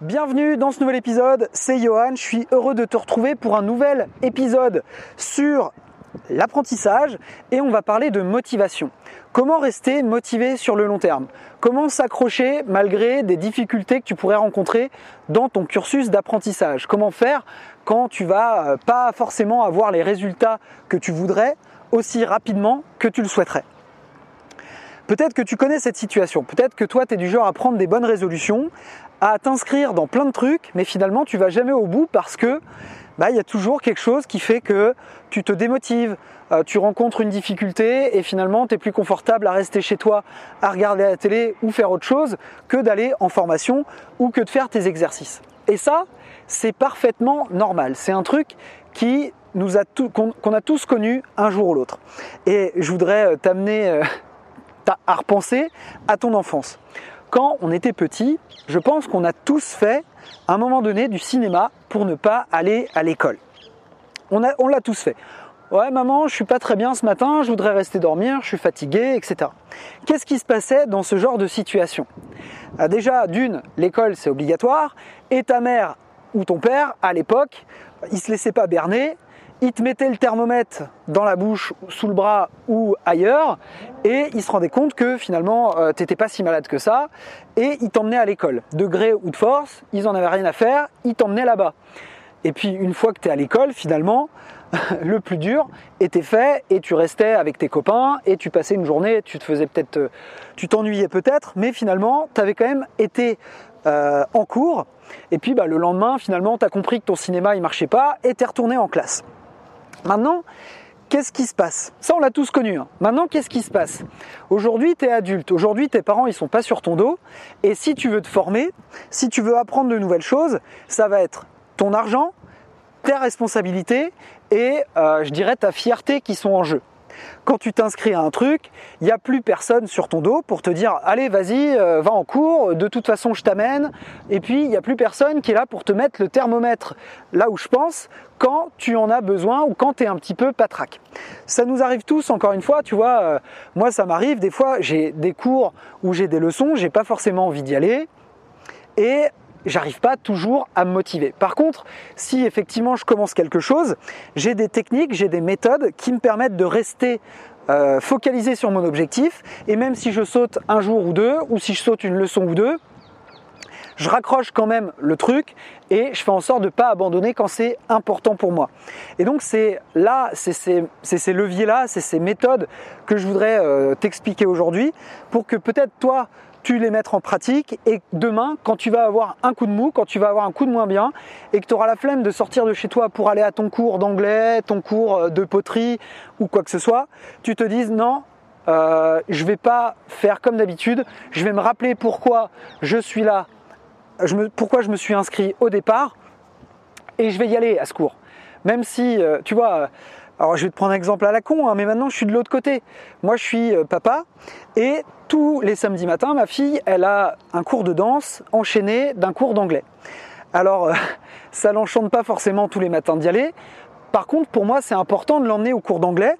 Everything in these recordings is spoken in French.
Bienvenue dans ce nouvel épisode, c'est Johan, je suis heureux de te retrouver pour un nouvel épisode sur l'apprentissage et on va parler de motivation. Comment rester motivé sur le long terme? Comment s'accrocher malgré des difficultés que tu pourrais rencontrer dans ton cursus d'apprentissage? Comment faire quand tu vas euh, pas forcément avoir les résultats que tu voudrais aussi rapidement que tu le souhaiterais? Peut-être que tu connais cette situation, peut-être que toi tu es du genre à prendre des bonnes résolutions, à t'inscrire dans plein de trucs, mais finalement tu vas jamais au bout parce que bah, il y a toujours quelque chose qui fait que tu te démotives, euh, tu rencontres une difficulté et finalement tu es plus confortable à rester chez toi, à regarder la télé ou faire autre chose que d'aller en formation ou que de faire tes exercices. Et ça, c'est parfaitement normal. C'est un truc qui nous a qu'on a tous connu un jour ou l'autre. Et je voudrais euh, t'amener euh, à repenser à ton enfance. Quand on était petit, je pense qu'on a tous fait à un moment donné du cinéma pour ne pas aller à l'école. On, l'a tous fait. Ouais, maman, je suis pas très bien ce matin, je voudrais rester dormir, je suis fatigué, etc. Qu'est-ce qui se passait dans ce genre de situation? Ah, Déjà, d'une, l'école c'est obligatoire, et ta mère ou ton père, à l'époque, il se laissait pas berner, il te mettait le thermomètre dans la bouche, sous le bras ou ailleurs, et il se rendait compte que finalement euh, t'étais pas si malade que ça, et il t'emmenait à l'école. De gré ou de force, ils en avaient rien à faire, il t'emmenait là-bas. Et puis une fois que tu es à l'école, finalement, le plus dur était fait et tu restais avec tes copains et tu passais une journée, tu te faisais peut-être, euh, tu t'ennuyais peut-être, mais finalement, tu avais quand même été euh, en cours. Et puis bah, le lendemain, finalement, tu as compris que ton cinéma il marchait pas et tu es retourné en classe. Maintenant, qu'est-ce qui se passe? Ça, on l'a tous connu. Hein. Maintenant, qu'est-ce qui se passe? Aujourd'hui, tu es adulte. Aujourd'hui, tes parents, ils sont pas sur ton dos. Et si tu veux te former, si tu veux apprendre de nouvelles choses, ça va être ton argent, tes responsabilités et, euh, je dirais, ta fierté qui sont en jeu. Quand tu t'inscris à un truc, il n'y a plus personne sur ton dos pour te dire allez vas-y, euh, va en cours, de toute façon je t'amène. Et puis il n'y a plus personne qui est là pour te mettre le thermomètre là où je pense quand tu en as besoin ou quand tu es un petit peu patraque. Ça nous arrive tous, encore une fois, tu vois, euh, moi ça m'arrive, des fois j'ai des cours où j'ai des leçons, j'ai pas forcément envie d'y aller. Et j'arrive pas toujours à me motiver. Par contre, si effectivement je commence quelque chose, j'ai des techniques, j'ai des méthodes qui me permettent de rester euh, focalisé sur mon objectif et même si je saute un jour ou deux ou si je saute une leçon ou deux, je raccroche quand même le truc et je fais en sorte de ne pas abandonner quand c'est important pour moi. Et donc c'est là, c'est ces, leviers-là, c'est ces méthodes que je voudrais euh, t'expliquer aujourd'hui pour que peut-être toi, tu les mettes en pratique et demain, quand tu vas avoir un coup de mou, quand tu vas avoir un coup de moins bien et que tu auras la flemme de sortir de chez toi pour aller à ton cours d'anglais, ton cours euh, de poterie ou quoi que ce soit, tu te dises non, euh, je vais pas faire comme d'habitude, je vais me rappeler pourquoi je suis là, pourquoi je me suis inscrit au départ et je vais y aller à ce cours. Même si, euh, tu vois, alors je vais te prendre un exemple à la con, hein, mais maintenant je suis de l'autre côté. Moi je suis euh, papa et tous les samedis matins, ma fille, elle a un cours de danse enchaîné d'un cours d'anglais. Alors euh, ça l'enchante pas forcément tous les matins d'y aller. Par contre, pour moi, c'est important de l'emmener au cours d'anglais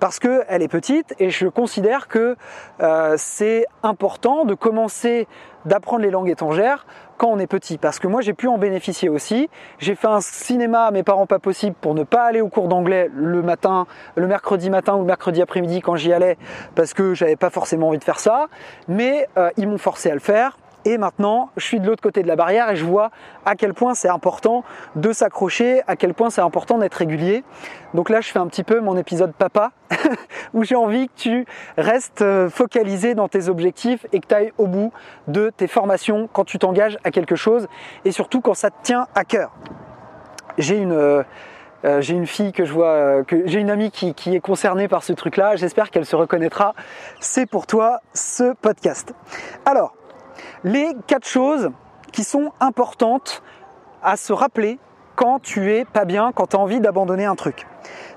parce qu'elle est petite et je considère que euh, c'est important de commencer d'apprendre les langues étrangères quand on est petit. Parce que moi, j'ai pu en bénéficier aussi. J'ai fait un cinéma à mes parents pas possible pour ne pas aller au cours d'anglais le matin, le mercredi matin ou le mercredi après-midi quand j'y allais parce que j'avais pas forcément envie de faire ça. Mais euh, ils m'ont forcé à le faire. Et maintenant, je suis de l'autre côté de la barrière et je vois à quel point c'est important de s'accrocher, à quel point c'est important d'être régulier. Donc là, je fais un petit peu mon épisode papa, où j'ai envie que tu restes euh, focalisé dans tes objectifs et que tu ailles au bout de tes formations quand tu t'engages à quelque chose et surtout quand ça te tient à cœur. J'ai une... Euh, euh, j'ai une fille que je vois, que j'ai une amie qui, qui, est concernée par ce truc-là. J'espère qu'elle se reconnaîtra. C'est pour toi ce podcast. Alors, les quatre choses qui sont importantes à se rappeler quand tu es pas bien, quand tu as envie d'abandonner un truc.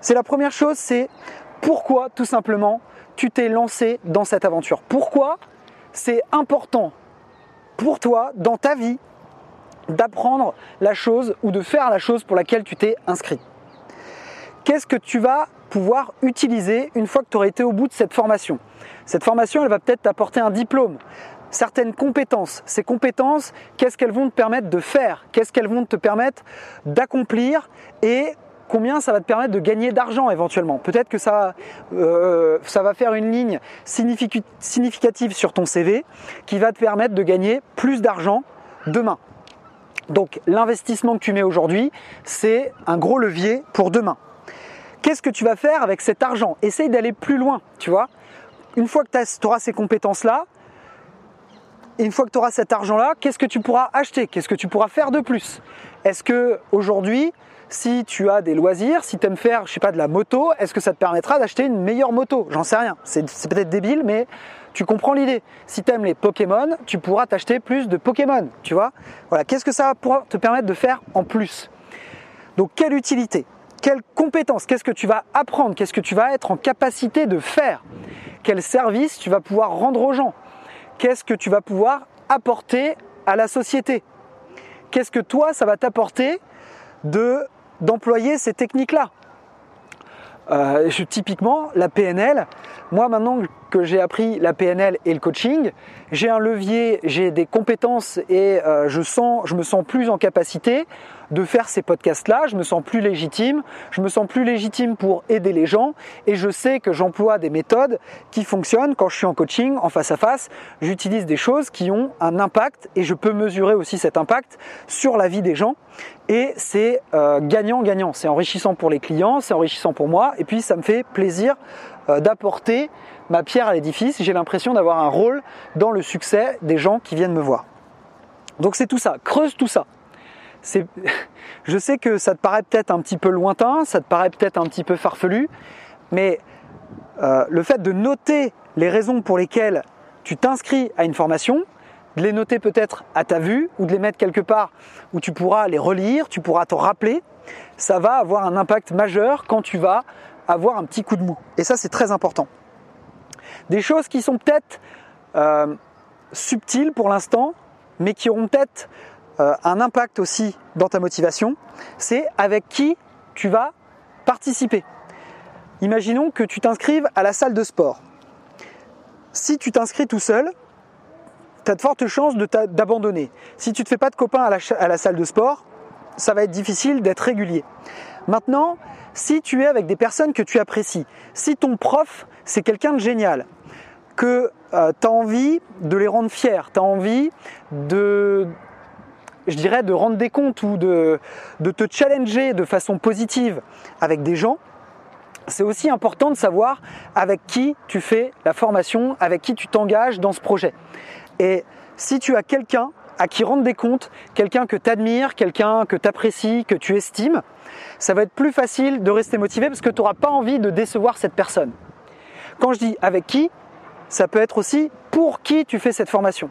C'est la première chose, c'est pourquoi tout simplement tu t'es lancé dans cette aventure. Pourquoi c'est important pour toi dans ta vie d'apprendre la chose ou de faire la chose pour laquelle tu t'es inscrit. Qu'est-ce que tu vas pouvoir utiliser une fois que tu auras été au bout de cette formation? Cette formation, elle va peut-être t'apporter un diplôme certaines compétences. Ces compétences, qu'est-ce qu'elles vont te permettre de faire Qu'est-ce qu'elles vont te permettre d'accomplir Et combien ça va te permettre de gagner d'argent éventuellement. Peut-être que ça, euh, ça va faire une ligne significative sur ton CV qui va te permettre de gagner plus d'argent demain. Donc l'investissement que tu mets aujourd'hui, c'est un gros levier pour demain. Qu'est-ce que tu vas faire avec cet argent? Essaye d'aller plus loin, tu vois. Une fois que tu auras ces compétences-là, une fois que tu auras cet argent-là, qu'est-ce que tu pourras acheter? Qu'est-ce que tu pourras faire de plus? Est-ce que aujourd'hui, si tu as des loisirs, si tu aimes faire, je sais pas, de la moto, est-ce que ça te permettra d'acheter une meilleure moto? J'en sais rien. C'est peut-être débile, mais tu comprends l'idée. Si tu aimes les Pokémon, tu pourras t'acheter plus de Pokémon, tu vois? Voilà, qu'est-ce que ça va te permettre de faire en plus? Donc, quelle utilité Quelles compétences Qu'est-ce que tu vas apprendre Qu'est-ce que tu vas être en capacité de faire? Quel service tu vas pouvoir rendre aux gens? Qu'est-ce que tu vas pouvoir apporter à la société? Qu'est-ce que toi, ça va t'apporter de d'employer ces techniques-là? Euh, typiquement, la PNL, moi maintenant que j'ai appris la PNL et le coaching, j'ai un levier, j'ai des compétences et euh, je, me sens plus en capacité de faire ces podcasts-là, je me sens plus légitime, je me sens plus légitime pour aider les gens. Et je sais que j'emploie des méthodes qui fonctionnent quand je suis en coaching, en face à face, j'utilise des choses qui ont un impact et je peux mesurer aussi cet impact sur la vie des gens. Et c'est euh, gagnant-gagnant, c'est enrichissant pour les clients, c'est enrichissant pour moi. Et puis ça me fait plaisir euh, d'apporter ma pierre à l'édifice, j'ai l'impression d'avoir un rôle dans le succès des gens qui viennent me voir. Donc c'est tout ça, creuse tout ça je sais que ça te paraît peut-être un petit peu lointain, ça te paraît peut-être un petit peu farfelu, mais euh, le fait de noter les raisons pour lesquelles tu t'inscris à une formation, de les noter peut-être à ta vue ou de les mettre quelque part où tu pourras les relire, tu pourras te rappeler, ça va avoir un impact majeur quand tu vas avoir un petit coup de mou. Et ça, c'est très important. Des choses qui sont peut-être euh, subtiles pour l'instant, mais qui auront peut-être un impact aussi dans ta motivation, c'est avec qui tu vas participer. Imaginons que tu t'inscrives à la salle de sport. Si tu t'inscris tout seul, tu as de fortes chances d'abandonner. Si tu ne te fais pas de copains à la, à la salle de sport, ça va être difficile d'être régulier. Maintenant, si tu es avec des personnes que tu apprécies, si ton prof, c'est quelqu'un de génial, que euh, tu as envie de les rendre fiers, tu as envie de, je dirais, de rendre des comptes ou de, te challenger de façon positive avec des gens, c'est aussi important de savoir avec qui tu fais la formation, avec qui tu t'engages dans ce projet. Et si tu as quelqu'un à qui rendre des comptes, quelqu'un que tu admires, quelqu'un que tu apprécies, que tu estimes, ça va être plus facile de rester motivé parce que tu n'auras pas envie de décevoir cette personne. Quand je dis avec qui, ça peut être aussi pour qui tu fais cette formation.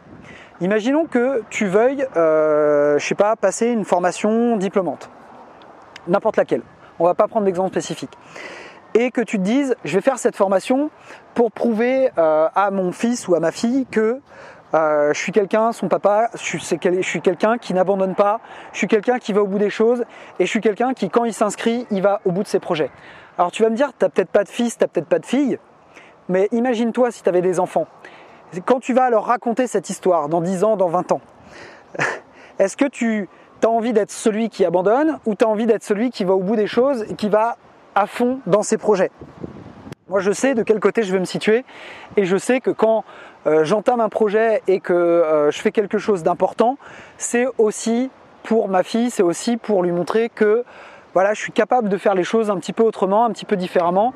Imaginons que tu veuilles, euh, je sais pas, passer une formation diplômante, n'importe laquelle. On va pas prendre d'exemple spécifique. Et que tu te dises, je vais faire cette formation pour prouver euh, à mon fils ou à ma fille que euh, je suis quelqu'un, son papa, je suis, quelqu'un qui n'abandonne pas, je suis quelqu'un qui va au bout des choses et je suis quelqu'un qui, quand il s'inscrit, il va au bout de ses projets. Alors tu vas me dire, tu n'as peut-être pas de fils, tu n'as peut-être pas de fille, mais imagine-toi si tu avais des enfants quand tu vas leur raconter cette histoire dans 10 ans, dans 20 ans, est-ce que tu as envie d'être celui qui abandonne ou tu as envie d'être celui qui va au bout des choses et qui va à fond dans ses projets? Moi, je sais de quel côté je vais me situer et je sais que quand euh, j'entame un projet et que euh, je fais quelque chose d'important, c'est aussi pour ma fille, c'est aussi pour lui montrer que voilà, je suis capable de faire les choses un petit peu autrement, un petit peu différemment.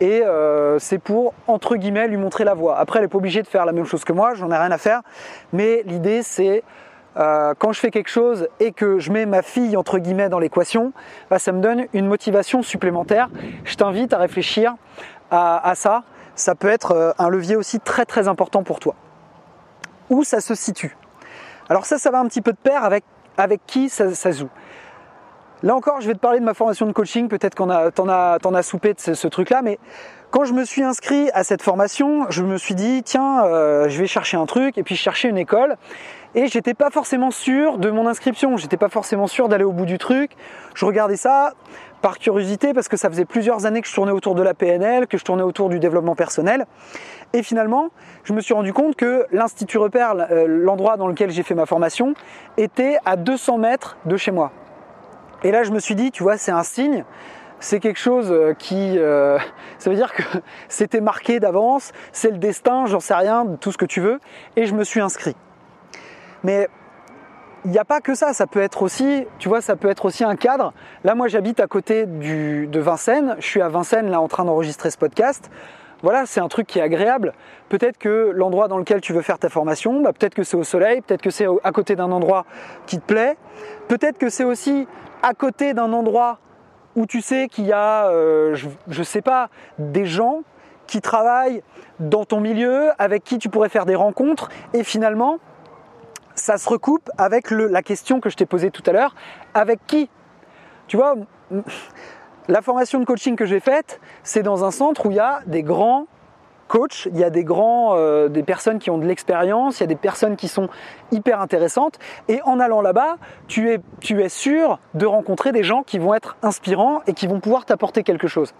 Et euh, c'est pour, entre guillemets, lui montrer la voie. Après, elle n'est pas obligée de faire la même chose que moi, j'en ai rien à faire. Mais l'idée, c'est euh, quand je fais quelque chose et que je mets ma fille, entre guillemets, dans l'équation, bah, ça me donne une motivation supplémentaire. Je t'invite à réfléchir à, ça. Ça peut être euh, un levier aussi très très important pour toi. Où ça se situe? Alors ça, ça va un petit peu de pair avec, avec qui ça, ça joue. Là encore, je vais te parler de ma formation de coaching. Peut-être qu'on a, t'en as, soupé de ce, truc-là, mais quand je me suis inscrit à cette formation, je me suis dit tiens, euh, je vais chercher un truc et puis chercher une école. Et j'étais pas forcément sûr de mon inscription. J'étais pas forcément sûr d'aller au bout du truc. Je regardais ça par curiosité parce que ça faisait plusieurs années que je tournais autour de la PNL, que je tournais autour du développement personnel. Et finalement, je me suis rendu compte que l'Institut Repère, euh, l'endroit dans lequel j'ai fait ma formation, était à 200 mètres de chez moi. Et là, je me suis dit, tu vois, c'est un signe, c'est quelque chose euh, qui... Euh, ça veut dire que c'était marqué d'avance, c'est le destin, j'en sais rien, tout ce que tu veux, et je me suis inscrit. Mais il n'y a pas que ça, ça peut être aussi, tu vois, ça peut être aussi un cadre. Là, moi, j'habite à côté de Vincennes, je suis à Vincennes, là, en train d'enregistrer ce podcast voilà, c'est un truc qui est agréable. Peut-être que l'endroit dans lequel tu veux faire ta formation, bah, peut-être que c'est au soleil, peut-être que c'est à côté d'un endroit qui te plaît, peut-être que c'est aussi à côté d'un endroit où tu sais qu'il y a, euh, je, ne sais pas, des gens qui travaillent dans ton milieu, avec qui tu pourrais faire des rencontres, et finalement, ça se recoupe avec la question que je t'ai posée tout à l'heure, avec qui? Tu vois, la formation de coaching que j'ai faite, c'est dans un centre où il y a des grands coachs, il y a des grands, euh, personnes qui ont de l'expérience, il y a des personnes qui sont hyper intéressantes. Et en allant là-bas, tu es, tu es sûr de rencontrer des gens qui vont être inspirants et qui vont pouvoir t'apporter quelque chose.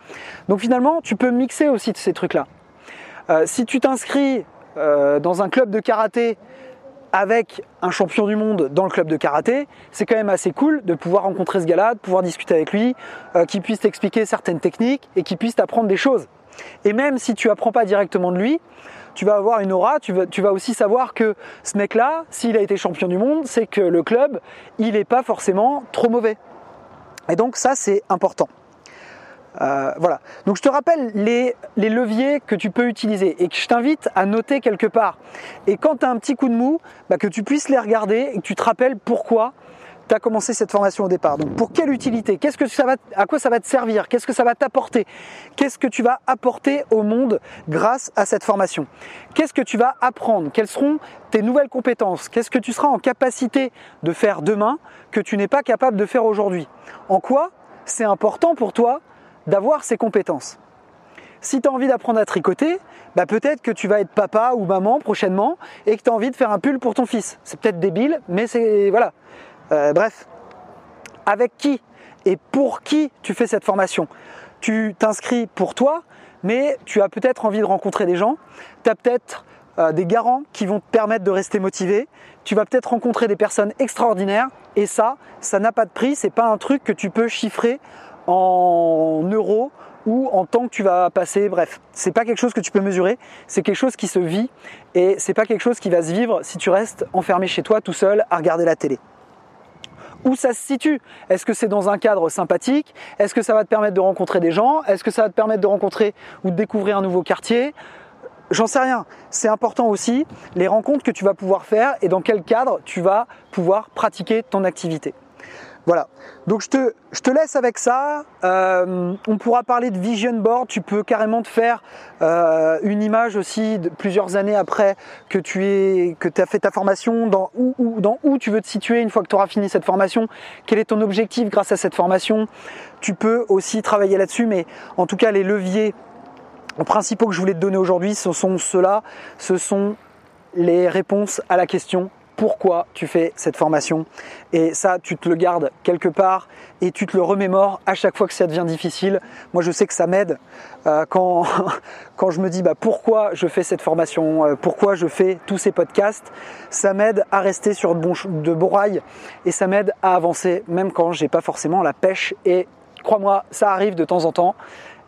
Donc finalement, tu peux mixer aussi ces trucs-là. Euh, si tu t'inscris euh, dans un club de karaté avec un champion du monde dans le club de karaté, c'est quand même assez cool de pouvoir rencontrer ce gars-là, de pouvoir discuter avec lui, euh, qu'il puisse t'expliquer certaines techniques et qu'il puisse t'apprendre des choses. Et même si tu apprends pas directement de lui, tu vas avoir une aura, tu vas, tu vas aussi savoir que ce mec-là, s'il a été champion du monde, c'est que le club, il n'est pas forcément trop mauvais. Et donc ça, c'est important. Euh, voilà. Donc je te rappelle les, leviers que tu peux utiliser et que je t'invite à noter quelque part. Et quand tu as un petit coup de mou, bah, que tu puisses les regarder et que tu te rappelles pourquoi tu as commencé cette formation au départ. Donc pour quelle utilité? Qu'est-ce que à quoi ça va te servir? Qu'est-ce que ça va t'apporter? Qu'est-ce que tu vas apporter au monde grâce à cette formation? Qu'est-ce que tu vas apprendre? Quelles seront tes nouvelles compétences? Qu'est-ce que tu seras en capacité de faire demain que tu n'es pas capable de faire aujourd'hui? En quoi c'est important pour toi d'avoir ces compétences. Si tu as envie d'apprendre à tricoter, bah peut-être que tu vas être papa ou maman prochainement et que tu as envie de faire un pull pour ton fils. C'est peut-être débile, mais c'est voilà. Euh, bref, avec qui et pour qui tu fais cette formation? Tu t'inscris pour toi, mais tu as peut-être envie de rencontrer des gens. Tu as peut-être euh, des garants qui vont te permettre de rester motivé. Tu vas peut-être rencontrer des personnes extraordinaires et ça, ça n'a pas de prix. C'est pas un truc que tu peux chiffrer en euros ou en temps que tu vas passer. Bref, c'est pas quelque chose que tu peux mesurer, c'est quelque chose qui se vit et c'est pas quelque chose qui va se vivre si tu restes enfermé chez toi tout seul à regarder la télé. Où ça se situe? Est-ce que c'est dans un cadre sympathique? Est-ce que ça va te permettre de rencontrer des gens? Est-ce que ça va te permettre de rencontrer ou de découvrir un nouveau quartier? J'en sais rien. C'est important aussi les rencontres que tu vas pouvoir faire et dans quel cadre tu vas pouvoir pratiquer ton activité. Voilà. Donc je te, laisse avec ça. Euh, on pourra parler de vision board. Tu peux carrément te faire euh, une image aussi de plusieurs années après que tu es, as fait ta formation, dans où, dans où tu veux te situer une fois que tu auras fini cette formation? Quel est ton objectif grâce à cette formation? Tu peux aussi travailler là-dessus, mais en tout cas les leviers principaux que je voulais te donner aujourd'hui, ce sont ceux-là. Ce sont les réponses à la question pourquoi tu fais cette formation. Et ça, tu te le gardes quelque part et tu te le remémores à chaque fois que ça devient difficile. Moi, je sais que ça m'aide euh, quand, je me dis bah, pourquoi je fais cette formation, euh, pourquoi je fais tous ces podcasts. Ça m'aide à rester sur de, bon, de beaux rails et ça m'aide à avancer, même quand j'ai pas forcément la pêche. Et crois-moi, ça arrive de temps en temps.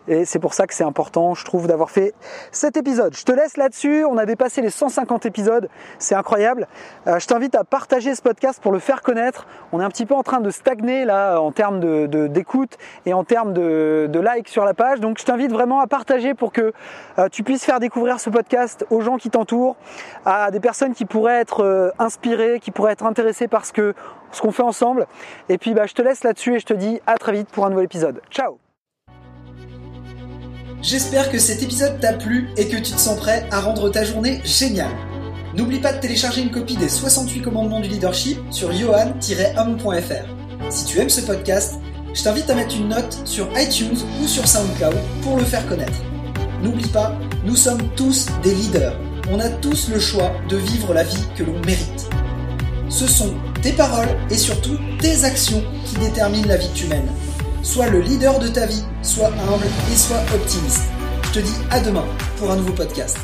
Et c'est pour ça que c'est important, je trouve, d'avoir fait cet épisode. Je te laisse là-dessus. On a dépassé les 150 épisodes. C'est incroyable. Euh, je t'invite à partager ce podcast pour le faire connaître. On est un petit peu en train de stagner là en termes de, d'écoute et en termes de, de likes sur la page. Donc je t'invite vraiment à partager pour que euh, tu puisses faire découvrir ce podcast aux gens qui t'entourent, à des personnes qui pourraient être euh, inspirées, qui pourraient être intéressées par ce que ce qu'on fait ensemble. Et puis bah, je te laisse là-dessus et je te dis à très vite pour un nouvel épisode. Ciao J'espère que cet épisode t'a plu et que tu te sens prêt à rendre ta journée géniale. N'oublie pas de télécharger une copie des 68 commandements du leadership sur johan-homme.fr. Si tu aimes ce podcast, je t'invite à mettre une note sur iTunes ou sur SoundCloud pour le faire connaître. N'oublie pas, nous sommes tous des leaders. On a tous le choix de vivre la vie que l'on mérite. Ce sont tes paroles et surtout tes actions qui déterminent la vie que tu mènes. Sois le leader de ta vie, sois humble et sois optimiste. Je te dis à demain pour un nouveau podcast.